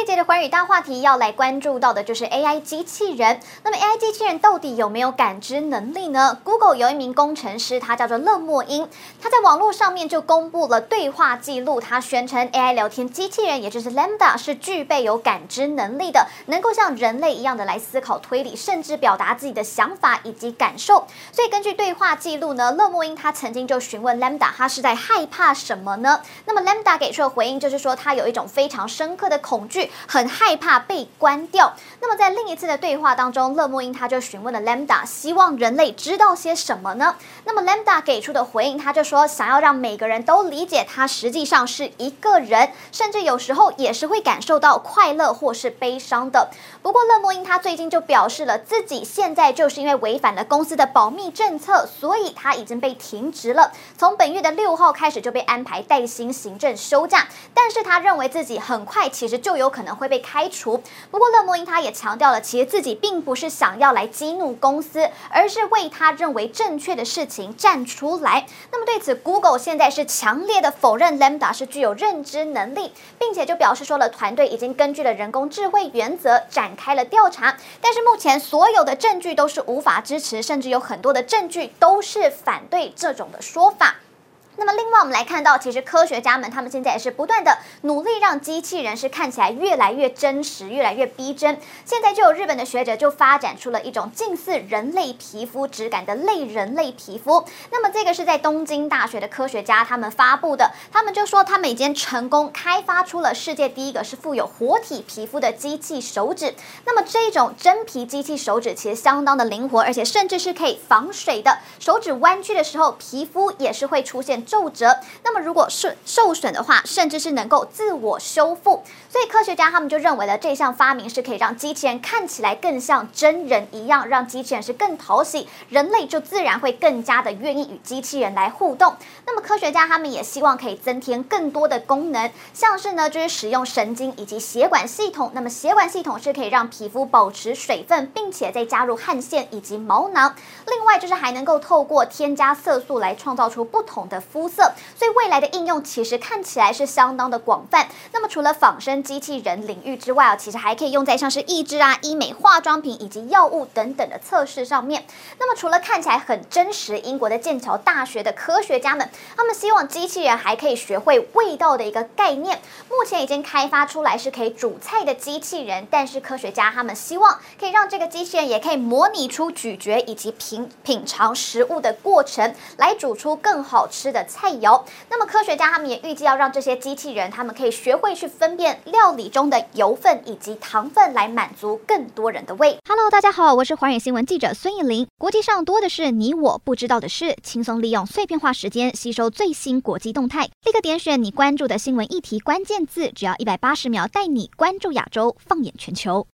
这节的寰宇大话题要来关注到的就是 AI 机器人。那么 AI 机器人到底有没有感知能力呢？Google 有一名工程师，他叫做勒莫因，他在网络上面就公布了对话记录。他宣称 AI 聊天机器人，也就是 Lambda，是具备有感知能力的，能够像人类一样的来思考、推理，甚至表达自己的想法以及感受。所以根据对话记录呢，勒莫因他曾经就询问 Lambda，他是在害怕什么呢？那么 Lambda 给出的回应就是说，他有一种非常深刻的恐惧。很害怕被关掉。那么在另一次的对话当中，勒莫因他就询问了 Lambda，希望人类知道些什么呢？那么 Lambda 给出的回应，他就说想要让每个人都理解他实际上是一个人，甚至有时候也是会感受到快乐或是悲伤的。不过勒莫因他最近就表示了自己现在就是因为违反了公司的保密政策，所以他已经被停职了。从本月的六号开始就被安排带薪行政休假，但是他认为自己很快其实就有可可能会被开除。不过勒莫因他也强调了，其实自己并不是想要来激怒公司，而是为他认为正确的事情站出来。那么对此，Google 现在是强烈的否认 Lambda 是具有认知能力，并且就表示说了，团队已经根据了人工智慧原则展开了调查，但是目前所有的证据都是无法支持，甚至有很多的证据都是反对这种的说法。那么，另外我们来看到，其实科学家们他们现在也是不断的努力，让机器人是看起来越来越真实，越来越逼真。现在就有日本的学者就发展出了一种近似人类皮肤质感的类人类皮肤。那么，这个是在东京大学的科学家他们发布的，他们就说他们已经成功开发出了世界第一个是富有活体皮肤的机器手指。那么，这种真皮机器手指其实相当的灵活，而且甚至是可以防水的。手指弯曲的时候，皮肤也是会出现皱褶，那么如果是受损的话，甚至是能够自我修复。所以科学家他们就认为了这项发明是可以让机器人看起来更像真人一样，让机器人是更讨喜，人类就自然会更加的愿意与机器人来互动。那么科学家他们也希望可以增添更多的功能，像是呢就是使用神经以及血管系统。那么血管系统是可以让皮肤保持水分，并且再加入汗腺以及毛囊。另外就是还能够透过添加色素来创造出不同的肤色，所以未来的应用其实看起来是相当的广泛。那么除了仿生机器人领域之外啊，其实还可以用在像是义肢啊、医美、化妆品以及药物等等的测试上面。那么除了看起来很真实，英国的剑桥大学的科学家们，他们希望机器人还可以学会味道的一个概念。目前已经开发出来是可以煮菜的机器人，但是科学家他们希望可以让这个机器人也可以模拟出咀嚼以及品品尝食物的过程，来煮出更好吃的菜肴。那么科学家他们也预计要让这些机器人，他们可以学会去分辨料理中的油分以及糖分，来满足更多人的胃。Hello，大家好，我是华远新闻记者孙艺林。国际上多的是你我不知道的事，轻松利用碎片化时间吸收最新国际动态，立刻点选你关注的新闻议题关键字，只要一百八十秒，带你关注亚洲，放眼全球。